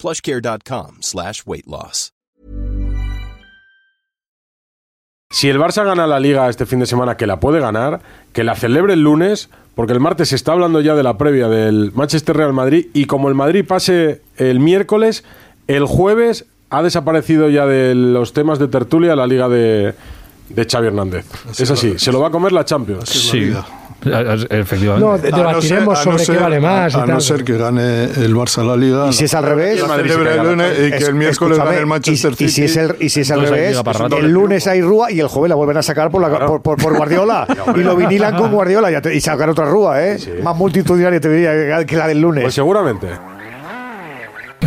plushcare.com slash weight loss. Si el Barça gana la Liga este fin de semana, que la puede ganar, que la celebre el lunes, porque el martes se está hablando ya de la previa del Manchester Real Madrid, y como el Madrid pase el miércoles, el jueves ha desaparecido ya de los temas de tertulia la Liga de, de Xavi Hernández. es así, se lo va a comer la Champions. Sí, efectivamente. No, debatiremos no sobre ser- qué vale más. y A, no ser que gane el Barça la Liga. Y si es al revés, el lunes y que el miércoles gane el Manchester y, City. y si es, el, y si es al revés, el lunes hay Rúa y el jueves la vuelven a sacar por, la, por, por- por Guardiola. y lo vinilan con Guardiola ya te- y sacar otra Rúa, ¿eh? Más multitudinaria te diría que la del lunes. Pues seguramente.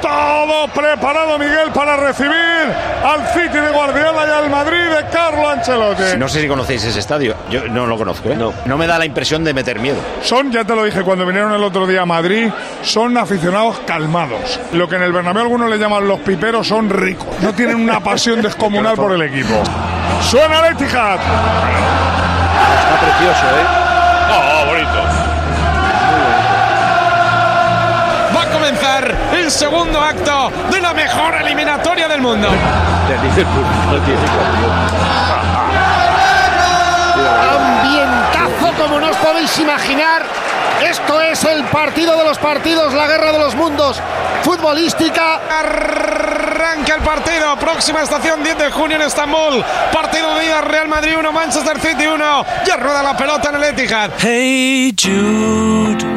Todo preparado, Miguel, para recibir al City de Guardiola y al Madrid de Carlo Ancelotti. No sé si conocéis ese estadio. Yo no lo conozco, ¿eh? No. No me da la impresión de meter miedo. Son, ya te lo dije cuando vinieron el otro día a Madrid, son aficionados calmados. Lo que en el Bernabéu algunos le llaman los piperos son ricos. No tienen una pasión descomunal por el equipo. Suena el Etihad. Está precioso, ¿eh? Comenzar el segundo acto de la mejor eliminatoria del mundo. Ambientazo como no os podéis imaginar. Esto es el partido de los partidos, la guerra de los mundos. Futbolística. Arranca el partido. Próxima estación 10 de junio en Estambul. Partido de ida Real Madrid 1, Manchester City 1. Ya rueda la pelota en el Etihad. Hey Jude,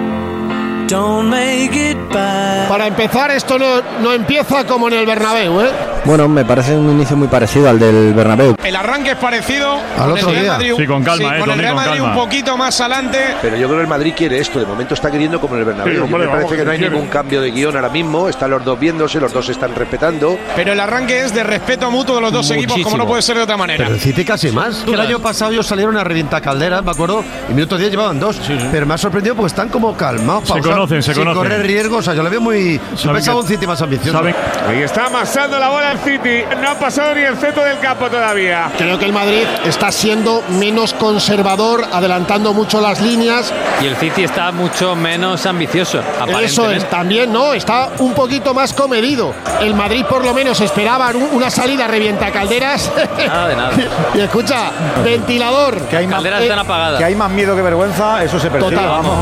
Para empezar, esto no, no empieza como en el Bernabéu, ¿eh? Bueno, me parece un inicio muy parecido al del Bernabéu. El arranque es parecido Al con otro el Real día. Madrid. Sí, con calma, sí, eh, con el Real con Madrid un poquito más adelante. Pero yo creo que el Madrid quiere esto. De momento está queriendo como en el Bernabéu. Sí, Yo hombre, me parece vamos, que no hay quiere. ningún cambio de guion ahora mismo. Están los dos viéndose, los dos se están respetando. Pero el arranque es de respeto mutuo de los dos equipos, como no puede ser de otra manera. el City casi más. El año pasado ellos salieron a revientar calderas, me acuerdo, y minutos 10 llevaban dos. Pero me ha sorprendido porque están como calmados, Se conocen, se sin conocen. correr riesgos. O sea, yo le veo muy. Pensaba que- un City más ambicioso. Ahí está amasando la bola City. No ha pasado ni el centro del campo todavía. Creo que el Madrid está siendo menos conservador, adelantando mucho las líneas. Y el City está mucho menos ambicioso, Eso es, también, ¿no? Está un poquito más comedido. El Madrid por lo menos esperaba un- una salida revienta calderas. Nada de nada. y escucha, ventilador. Que hay, más, Calderas Eh, apagadas. que hay más miedo que vergüenza, eso se percibe. Total. Vamos.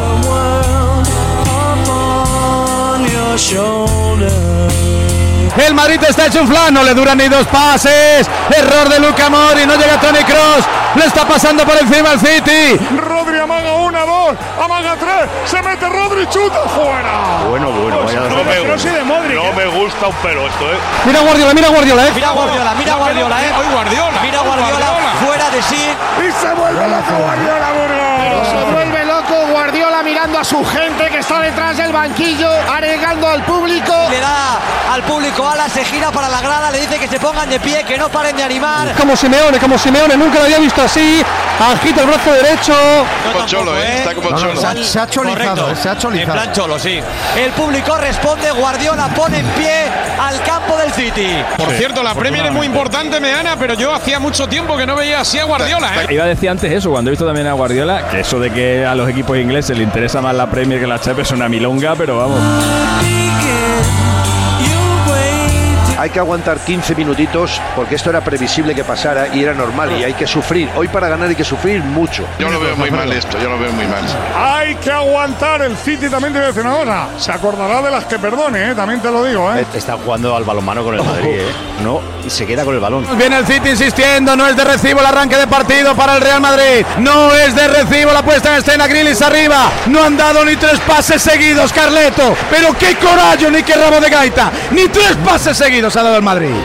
El Madrid está hecho un flan, no le duran ni dos pases. Error de Luca Mori, no llega Tony Cross. Le está pasando por encima el City. Rodri amaga una, dos, amaga tres, se mete Rodri, chuta fuera. Bueno, bueno, vaya No me, ¿eh? no me gusta un pelo esto, ¿eh? Mira Guardiola, mira Guardiola, eh. Mira Guardiola, mira Guardiola, eh. Hoy Guardiola. Mira Guardiola fuera de sí. Y se vuelve loco Guardiola, Burgos. A su gente que está detrás del banquillo, arengando al público. Le da al público alas, se gira para la grada, le dice que se pongan de pie, que no paren de animar. Como Simeone, como Simeone, nunca lo había visto así. Agita el brazo derecho. Como cholo, ¿eh? Está como cholo. Se ha, se ha cholizado, Correcto. se ha En cholizado. plan cholo, sí. El público responde, Guardiola pone en pie al campo del City. Por cierto, la Premier es muy importante, Meana, pero yo hacía mucho tiempo que no veía así a Guardiola, ¿eh? Iba a decir antes eso, cuando he visto también a Guardiola, que eso de que a los equipos ingleses le interesa más la Premier que la Champions es una milonga, pero vamos. Hay que aguantar 15 minutitos porque esto era previsible que pasara y era normal y hay que sufrir. Hoy para ganar hay que sufrir mucho. Yo lo veo muy mal esto, yo lo veo muy mal. Hay que aguantar el City también te voy a decir una cosa. Se acordará de las que perdone, ¿eh? También te lo digo, ¿eh? Está jugando al balonmano con el Madrid, ¿eh? No, y se queda con el balón. Viene el City insistiendo, no es de recibo el arranque de partido para el Real Madrid. No es de recibo la puesta en escena, Grilis arriba. No han dado ni tres pases seguidos, Carleto. Pero qué corallo, ni qué rabo de gaita. Ni tres pases seguidos ha dado el Madrid.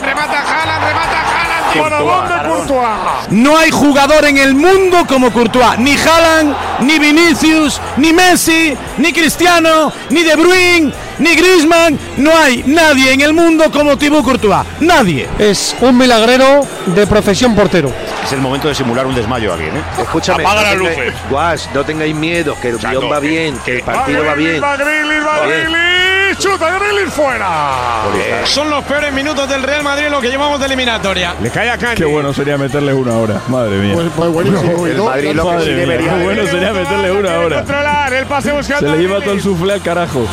Remata Haaland, remata Haaland. ¿Para dónde Courtois? No hay jugador en el mundo como Courtois. Ni Haaland, ni Vinicius, ni Messi, ni Cristiano, ni De Bruyne, ni Griezmann. No hay nadie en el mundo como Thibaut Courtois. Nadie. Es un milagrero de profesión portero. Es el momento de simular un desmayo a alguien, ¿eh? Escúchame. Apaga no las tengáis- luces. Guas, no tengáis miedo, que el guion va bien, que el partido va bien. Va Grealish, va Va bien. Grealish, chuta Grealish fuera. Son los peores minutos del Real Madrid en lo que llevamos de eliminatoria. Le cae a Cani. Qué bueno sería meterles una hora, madre mía. Pues, pues buenísimo. El Madrid lo que sí Madre mía, debería qué bueno sería meterle una hora. Controlar el pase buscando. Se le lleva todo el suflé al carajo.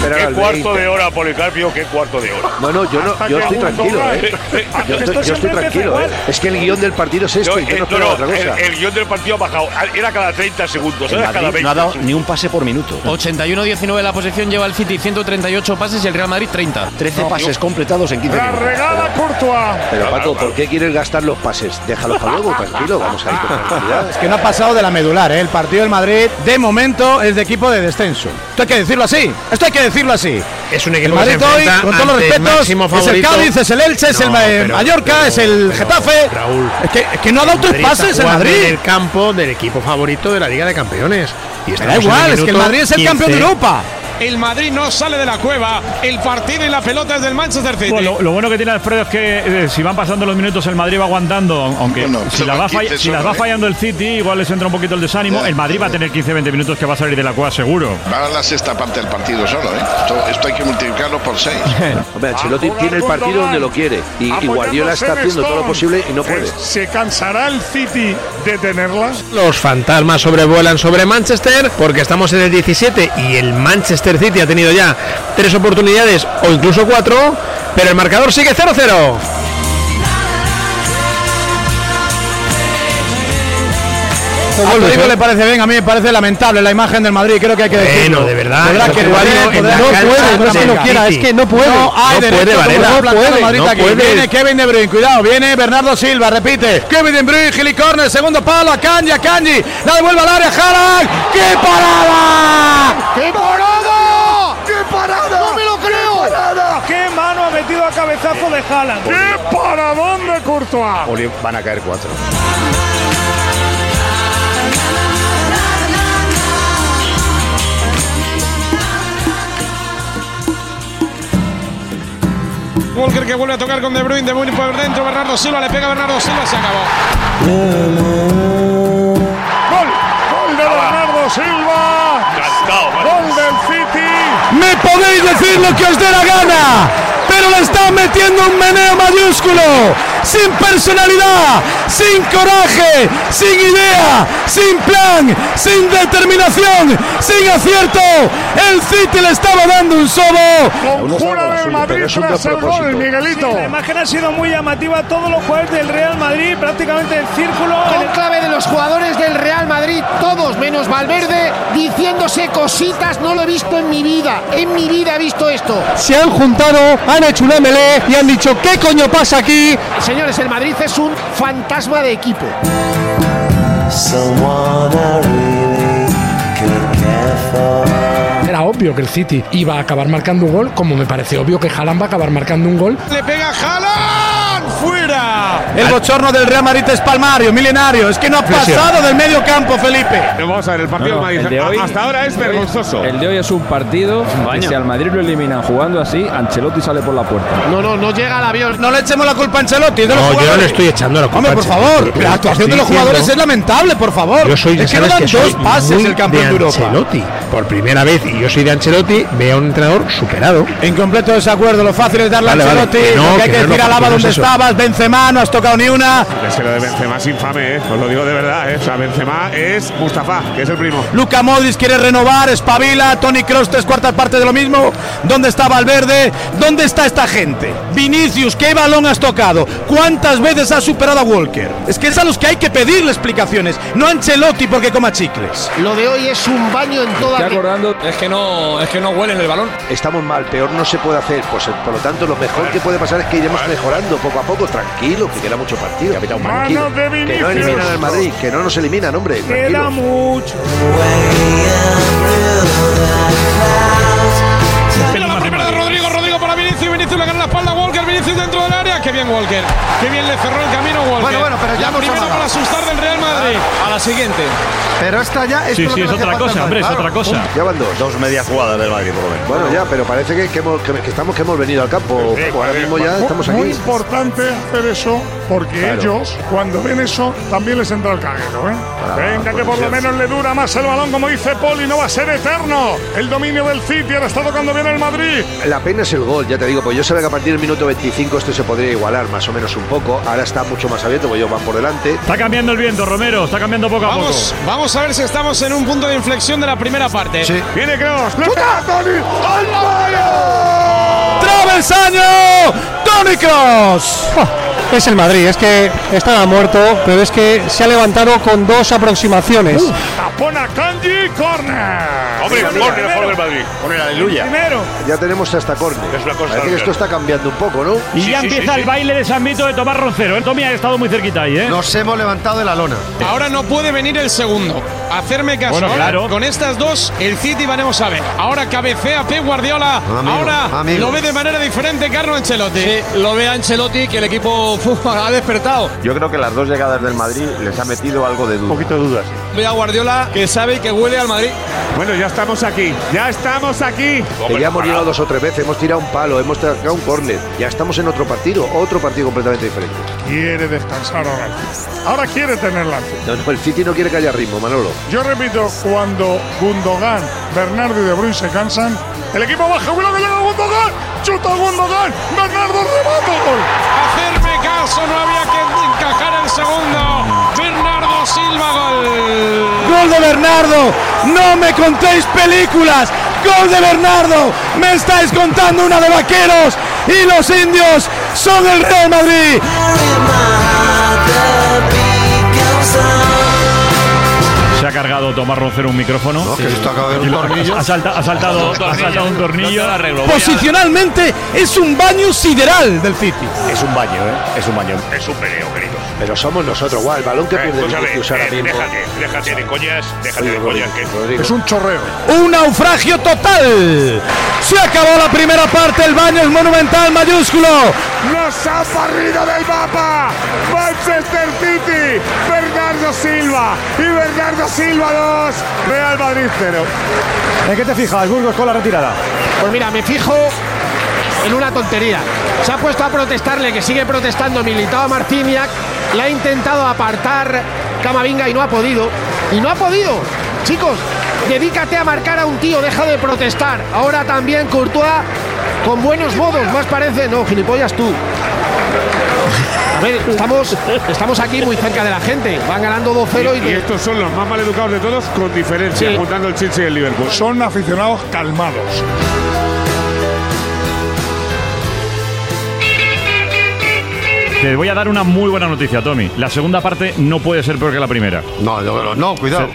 Esperar al 20. hora, Policarpio, qué cuarto de hora. No, no, yo no, yo estoy tranquilo, ¿eh? Yo estoy, yo estoy tranquilo, ¿eh? Es que el guion del partido es esto y yo no espero otra cosa. guion del partido ha bajado. Era cada 30 segundos, El no ha dado ni un pase por minuto. 81-19 la posesión lleva el City 138 pases y el Real Madrid 30. 13 pases completados en 15 La minutos. regala Courtois. Pero Paco, ¿por qué quieres gastar los pases? Déjalo para luego, tranquilo, vamos a ir con tranquilidad. Es que no ha pasado de la medular, ¿eh? El partido del Madrid, de momento, es de equipo de descenso. Esto hay que decirlo así. Esto hay que decirlo así. Es un El equipo se Madrid hoy, con todos los el respetos, es el. Cádiz, es el Elche, es el No, pero- Mallorca, pero- es el pero, Getafe. Raúl. Es que, es que no ha dado tres Madrid pases el Madrid. En el campo del equipo favorito de la Liga de Campeones. Y da igual, el es que el Madrid es el 15. campeón de Europa. El Madrid no sale de la cueva. El partido y la pelota es del Manchester City. Bueno, lo, lo bueno que tiene Alfredo es que eh, si van pasando los minutos el Madrid va aguantando, aunque Bueno, si, las va, 15 fall- si solo, las va fallando el City igual les entra un poquito el desánimo. Ya, el Madrid va a tener 15-20 minutos que va a salir de la cueva seguro. Va a la sexta parte del partido solo, ¿eh? Esto, esto hay que multiplicarlo por seis. Hombre, Ancelotti tiene el partido donde lo quiere y, y Guardiola está haciendo todo lo posible y no puede. ¿Se cansará el City de tenerlas? Los fantasmas sobrevuelan sobre Manchester porque estamos en el 17 y el Manchester City ha tenido ya tres oportunidades o incluso cuatro, pero el marcador sigue 0-0. A Rodrigo le parece bien, a mí me parece lamentable la imagen del Madrid, creo que hay que decirlo. Bueno, de verdad, Podrá que podrá- no puede, no es que no quiera, es que no puede. No hay No derecho puede, Varela, no puede, Madrid no aquí. puede. Viene Kevin De Bruyne, cuidado, viene Bernardo Silva, repite. Kevin De Bruyne, Gili Corner, segundo palo, a Kanji, a Kanji, la devuelve al área, Haaland. ¡Qué parada! ¡Qué parada! Cabezazo de Haaland! ¡Qué paradón de Courtois! Oli- Van a caer cuatro. Walker que vuelve a tocar con De Bruyne. De Bruyne por dentro. Bernardo Silva le pega a Bernardo Silva. Se acabó. ¡Gol! ¡Gol de Bernardo Silva! ¡Gol del City! Me podéis decir lo que os dé la gana, pero le están metiendo un meneo mayúsculo, sin personalidad, sin coraje, sin idea, sin plan, sin determinación, sin acierto. El City le estaba dando un sobo. Conjura del Madrid tras el gol, Miguelito. La imagen ha sido muy llamativa. Todos los jugadores del Real Madrid, prácticamente el círculo. Con clave de los jugadores del Real Madrid, todos menos Valverde, diciéndose cositas, no lo he visto en mi vida, en mi vida he visto esto. Se han juntado, han hecho un MLE y han dicho, ¿qué coño pasa aquí? Señores, el Madrid es un fantasma de equipo. Era obvio que el City iba a acabar marcando un gol, como me parece obvio que Haaland va a acabar marcando un gol. Le pega Haaland, fuera. El bochorno del Real Madrid es palmario, milenario. Es que no ha pasado del medio campo, Felipe. Vamos a ver, el partido No, el de hoy- hasta ahora es vergonzoso. El de hoy es un partido que si al Madrid lo eliminan jugando así, Ancelotti sale por la puerta. No, no, no llega el avión. No le echemos la culpa a Ancelotti, es de los No, yo no le estoy echando la culpa Hombre, por favor, la actuación de los jugadores diciendo- es lamentable, por favor. Yo soy, es que no dan que soy dos pases el campeón de, Europa. Ancelotti. Por primera vez, y yo soy de Ancelotti, veo a un entrenador superado. En completo desacuerdo, lo fácil es darle Vale, a vale, Ancelotti, que no, lo que hay que decir no donde es eso. estabas, Benzema, no has tocado ni una. Es que lo de Benzema es infame, ¿eh? os lo digo de verdad. ¿eh? O sea, Benzema es Mustafa, que es el primo. Luca Modric quiere renovar, espabila, Tony Kroos tres cuartas partes de lo mismo. ¿Dónde está Valverde? ¿Dónde está esta gente? Vinicius, ¿qué balón has tocado? ¿Cuántas veces has superado a Walker? Es que es a los que hay que pedirle explicaciones, no a Ancelotti porque coma chicles. Lo de hoy es un baño en toda acordando. Es que no, es que no huelen el balón. Estamos mal, peor no se puede hacer. Pues por lo tanto, lo mejor que puede pasar es que iremos mejorando poco a poco, tranquilo, que queda mucho partido. Tranquilo. Manos de Que no eliminan al Madrid, que no nos eliminan, hombre. Queda Tranquilo. mucho. Qué bien Walker, qué bien le cerró el camino Walker. Bueno, bueno, pero ya la hemos primera para asustar del Real Madrid. A la siguiente. Pero esta ya es Sí, sí, que es otra cosa, hombre, es otra cosa. Ya van dos. Dos medias jugadas del Madrid, por lo menos. Bueno, ya, pero parece que, que, hemos- que- que estamos que hemos venido al campo. Ahora mismo ya Muy- estamos Muy aquí. importante hacer eso porque Claro. ellos, cuando ven eso, también les entra el caguero. ¿eh? Venga, que puede por lo menos le dura más el balón, como dice Poli, no va a ser eterno. El dominio del City ahora está tocando bien el Madrid. La pena es el gol, ya te digo, pues yo sabía que a partir del minuto 25 esto se podría igualar más o menos un poco. Ahora está mucho más abierto, porque ellos van por delante. Está cambiando el viento, Romero. Está cambiando poco a Vamos, vamos a ver si estamos en un punto de inflexión de la primera parte. Sí. Viene Kroos. ¡Chuta, Toni! ¡Al palo! ¡Travesaño! ¡Tony Kroos! Es el Madrid, es que estaba muerto, pero es que se ha levantado con dos aproximaciones. Tapón a Kanji, corner. Hombre, Primero, gol mejor del Madrid. Con el aleluya. Primero. Ya tenemos hasta córner. Es una cosa que esto está cambiando un poco, ¿no? Y Sí, ya sí, empieza sí, el sí. baile de San Vito de Tomás Roncero. El Tommy ha estado muy cerquita ahí, ¿eh? Nos hemos levantado de la lona. Ahora no puede venir el segundo. Hacerme caso. Bueno, Ahora, claro. Con estas dos, el City veremos a ver. Ahora cabecea Pep Guardiola. Amigo, Ahora amigo. lo ve de manera diferente Carlo Ancelotti. lo ve Ancelotti que el equipo ha despertado. Yo creo que las dos llegadas del Madrid les ha metido algo de duda. Un poquito de dudas. Ve a Guardiola que sabe y que huele al Madrid. Bueno, ya estamos aquí. Ya estamos aquí. Que ya hemos llegado dos o tres veces, hemos tirado un palo, hemos tirado un córner. Ya estamos en otro partido, otro partido completamente diferente. Quiere descansar ahora. Ahora quiere tenerla. No, no, el City no quiere que haya ritmo, Manolo. Yo repito, cuando Gundogan, Bernardo y De Bruyne se cansan, el equipo baja. ¡Cuidado que llega Gundogan! ¡Chuta Gundogan! ¡Bernardo remata! ¡Gol! Caso, no había que encajar el segundo. Bernardo Silva, gol. ¡Gol de Bernardo! ¡No me contéis películas! ¡Gol de Bernardo! ¡Me estáis contando una de vaqueros! ¡Y los indios son el Real Madrid! Cargado Tomás Roncero un micrófono. No, que esto acaba de un tornillo. Ha, salta- ha saltado, ha saltado un tornillo. Posicionalmente es un baño sideral del City. Es un baño, ¿eh? Es un baño. Es un peleo, queridos. Pero somos nosotros, guau, el balón que pierde escúchame, Vinicius ahora eh, mismo. déjate, déjate de coñas, déjate Oye, de coñas. Rodrigo. Es un chorreo. Un naufragio total. Se acabó la primera parte, el baño es monumental, mayúsculo. ¡Nos ha barrido del mapa! Manchester City, Bernardo Silva y Bernardo Silva 2, Real Madrid 0. ¿En qué te fijas, Burgos, con la retirada? Pues mira, me fijo en una tontería. Se ha puesto a protestarle, que sigue protestando Militao a Le ha intentado apartar Camavinga y no ha podido. Y no ha podido. Chicos, dedícate a marcar a un tío, deja de protestar. Ahora también Courtois con buenos modos, más parece. No, gilipollas tú. A ver, estamos, estamos aquí muy cerca de la gente. Van ganando 2-0 y, Y estos son los más mal educados de todos, con diferencia, Sí. juntando el Chelsea y el Liverpool. Son aficionados calmados. Te voy a dar una muy buena noticia, Tommy. La segunda parte no puede ser peor que la primera. No, no, no, cuidado.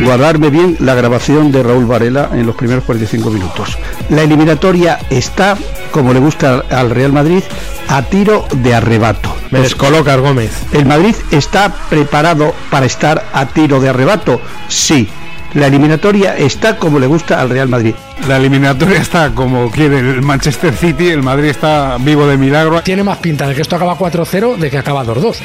guardarme bien la grabación de Raúl Varela en los primeros 45 minutos. La eliminatoria está, como le gusta al Real Madrid, a tiro de arrebato. Me descolocas, Gómez. ¿El Madrid está preparado para estar a tiro de arrebato? Sí. La eliminatoria está como le gusta al Real Madrid. La eliminatoria está como quiere el Manchester City, el Madrid está vivo de milagro. Tiene más pinta de que esto acaba 4-0 de que acaba 2-2.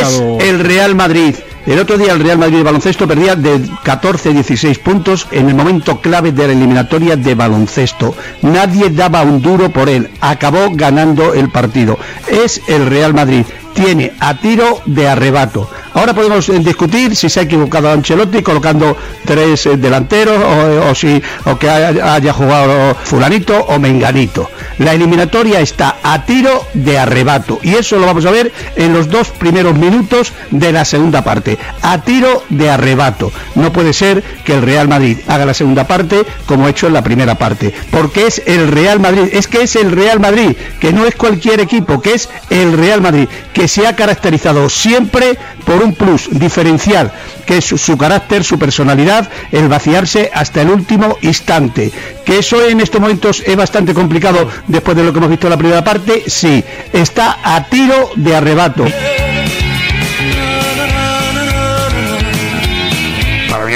Es el Real Madrid. El otro día el Real Madrid de baloncesto perdía de 14-16 puntos en el momento clave de la eliminatoria de baloncesto. Nadie daba un duro por él. Acabó ganando el partido. Es el Real Madrid. Tiene a tiro de arrebato. Ahora podemos eh, discutir si se ha equivocado Ancelotti colocando tres eh, delanteros o, o si o que haya, haya jugado fulanito o menganito. La eliminatoria está a tiro de arrebato y eso lo vamos a ver en los dos primeros minutos de la segunda parte. A tiro de arrebato. No puede ser que el Real Madrid haga la segunda parte como ha hecho en la primera parte, porque es el Real Madrid, es que es el Real Madrid, que no es cualquier equipo, que es el Real Madrid, que se ha caracterizado siempre por un plus diferencial, que es su, carácter, su personalidad, el vaciarse hasta el último instante. Que eso en estos momentos es bastante complicado después de lo que hemos visto en la primera parte, sí, está a tiro de arrebato.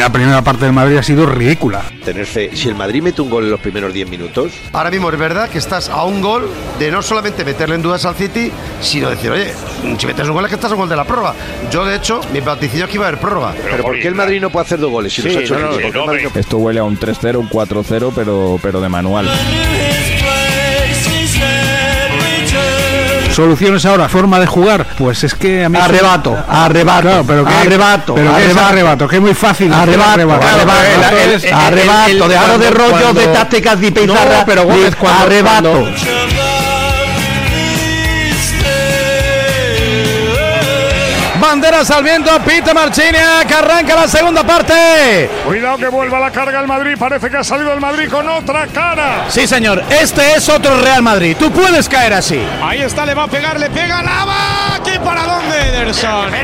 La primera parte del Madrid ha sido ridícula. Tener fe. Si el Madrid mete un gol en los primeros 10 minutos, Ahora mismo es verdad que estás a un gol de no solamente meterle en dudas al City, sino decir, oye, si metes un gol es que estás a un gol de la prórroga. Yo, de hecho, mi vaticinio es que iba a haber prórroga. Pero, ¿por qué el Madrid no puede hacer dos goles? Si los ha hecho Madrid no- Esto huele a un 3-0, un 4-0, pero, pero de manual. Soluciones ahora, forma de jugar, pues es que a mí Arrebato, arrebato, Claro, pero qué, arrebato, pero qué es arrebato. arrebato, que es muy fácil. Arrebato, arrebato, Arrebato el- es- el- arrebato, de cuando- rollos de cuando- tácticas de pizarra, No, pero Gómez, de cuando- arrebato. cuando- Banderas al viento, Pita Marchina, que arranca la segunda parte. Cuidado que vuelva la carga el Madrid. Parece que ha salido el Madrid con otra cara. Sí, señor, este es otro Real Madrid. Tú puedes caer así. Ahí está, le va a pegar, le pega Lava. ¿Qué para dónde, Ederson?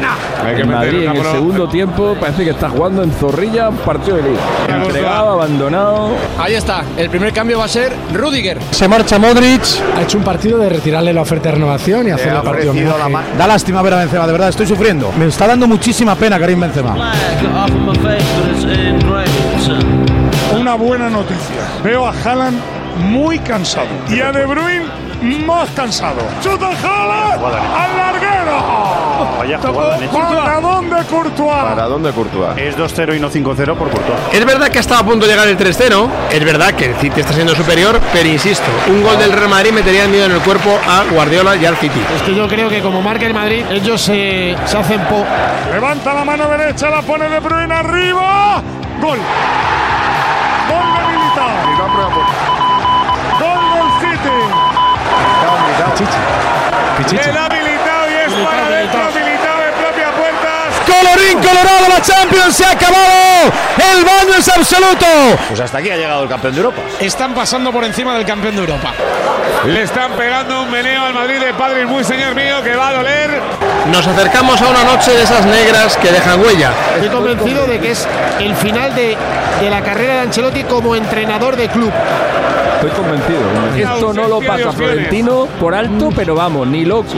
El Madrid en el segundo tiempo parece que está jugando en zorrilla un partido de liga. Entregado, abandonado. Ahí está, el primer cambio va a ser Rudiger. Se marcha Modric. Ha hecho un partido de retirarle la oferta de renovación y hacerle partido homenaje. Da lástima ver a Benzema, de verdad, estoy sufriendo. Me está dando muchísima pena Karim Benzema. Una buena noticia. Veo a Haaland muy cansado. Y a De Bruyne más cansado. ¡Chuta Haaland! ¡Al larguero! Vaya Tocó jugada. ¿Para dónde Courtois? ¿Para dónde Courtois? Es 2-0 y no 5-0 por Courtois. Es verdad que ha estado a punto de llegar el 3-0, es verdad que el City está siendo superior, pero insisto, un gol del Real Madrid metería el miedo en el cuerpo a Guardiola y al City. Es que yo creo que como marca el Madrid, ellos se, se hacen po. Levanta la mano derecha, la pone De Bruyne arriba. Gol. Gol de Militao. Gol del City. Le da Colorín colorado, la Champions se ha acabado. El baño es absoluto. Pues hasta aquí ha llegado el campeón de Europa. Están pasando por encima del campeón de Europa. Le están pegando un meneo al Madrid de padre muy señor mío que va a doler. Nos acercamos a una noche de esas negras que dejan huella. Estoy convencido de que es el final de, de la carrera de Ancelotti como entrenador de club. Estoy convencido. Esto no lo pasa Florentino por alto, pero vamos, ni loco.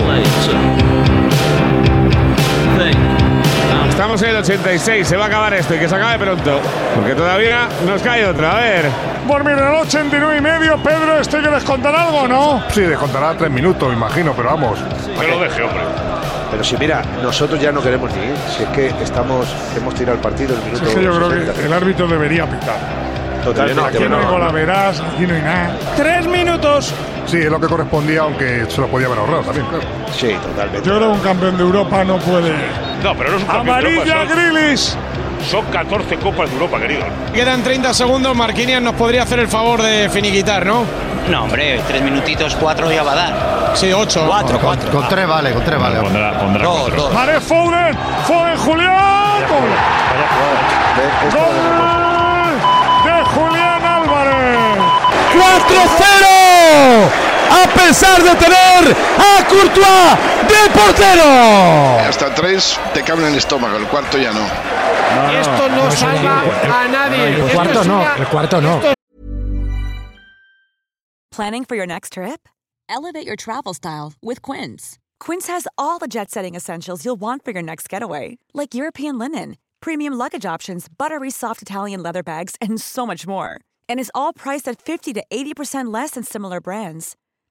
Estamos en el 86, se va a acabar esto y que se acabe pronto. Porque todavía nos cae otra. A ver. Por mira, el 89 y medio, Pedro, ¿este que descontar algo no? Sí, descontará tres minutos, imagino, pero vamos. Que lo deje, hombre. Pero si mira, nosotros ya no queremos ni ir. Si es que estamos, hemos tirado el partido el minuto que yo creo 60. que el árbitro debería pitar. Totalmente. Aquí no hay golaveras, aquí no hay nada. ¡Tres minutos! Sí, es lo que correspondía, aunque se lo podía haber ahorrado también, claro. Sí, totalmente. Yo creo que un campeón de Europa no puede. No, pero no es un Amarilla Grilis. Son 14 copas de Europa, querido. Quedan 30 segundos, Marquinhos nos podría hacer el favor de finiquitar, ¿no? No, hombre, tres minutitos, cuatro ya va a dar. Sí, ocho. Cuatro, cuatro. Con tres vale, con tres vale. Pondrá, pondrá Dos, cuatro. dos. Mare Foden, Foden Julián. Gol de Julián Álvarez. 4-0. A pesar de tener a Courtois de portero. Hasta tres te caben en el estómago, el cuarto ya no. Esto no salva a nadie. El Esto cuarto es no, una- el cuarto no. Planning for your next trip? Elevate your travel style with Quince. Quince has all the jet setting essentials you'll want for your next getaway, like European linen, premium luggage options, buttery soft Italian leather bags, and so much more. And is all priced at 50 to 80% less than similar brands.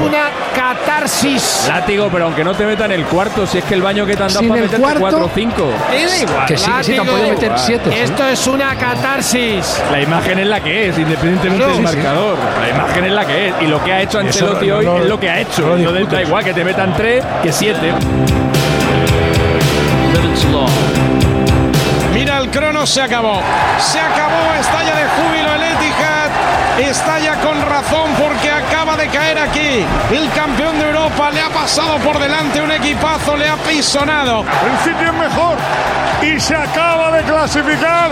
Es una catarsis. Látigo, pero aunque no te metan el cuarto, si es que el baño que te han dado para el meterte cuarto- 4 o 5. Me da igual, Que sí, que sí, te han látigo. podido meter siete, sí. Esto es una catarsis. La imagen es la que es, independientemente del Sí, sí. marcador. La imagen es la que es. Y lo que ha hecho Ancelotti no- hoy no- es lo que ha hecho. no da igual que te metan 3 que 7. Mira el crono, se acabó. Se acabó, estalla de júbilo el Etihad. Estalla con razón caer aquí. El campeón de Europa le ha pasado por delante un equipazo, le ha pisonado. El City es mejor y se acaba de clasificar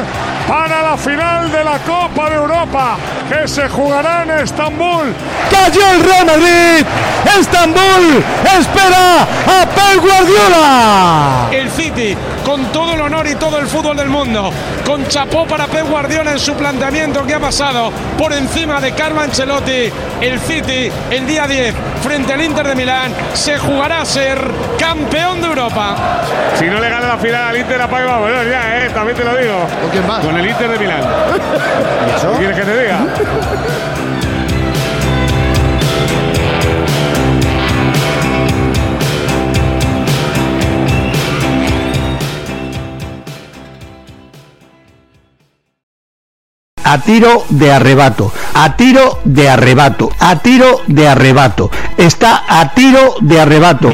para la final de la Copa de Europa que se jugará en Estambul. Cayó el Real Madrid. Estambul espera a Pep Guardiola. El City, con todo el honor y todo el fútbol del mundo, con chapó para Pep Guardiola en su planteamiento que ha pasado por encima de Carlo Ancelotti, el City el día 10 frente al Inter de Milán se jugará a ser campeón de Europa. Si no le gana la final al Inter, apaga y vámonos ya, ¿eh? También te lo digo. ¿Con quién más? Con el Inter de Milán. ¿Qué quieres que te diga? A tiro de arrebato, a tiro de arrebato, a tiro de arrebato. Está a tiro de arrebato.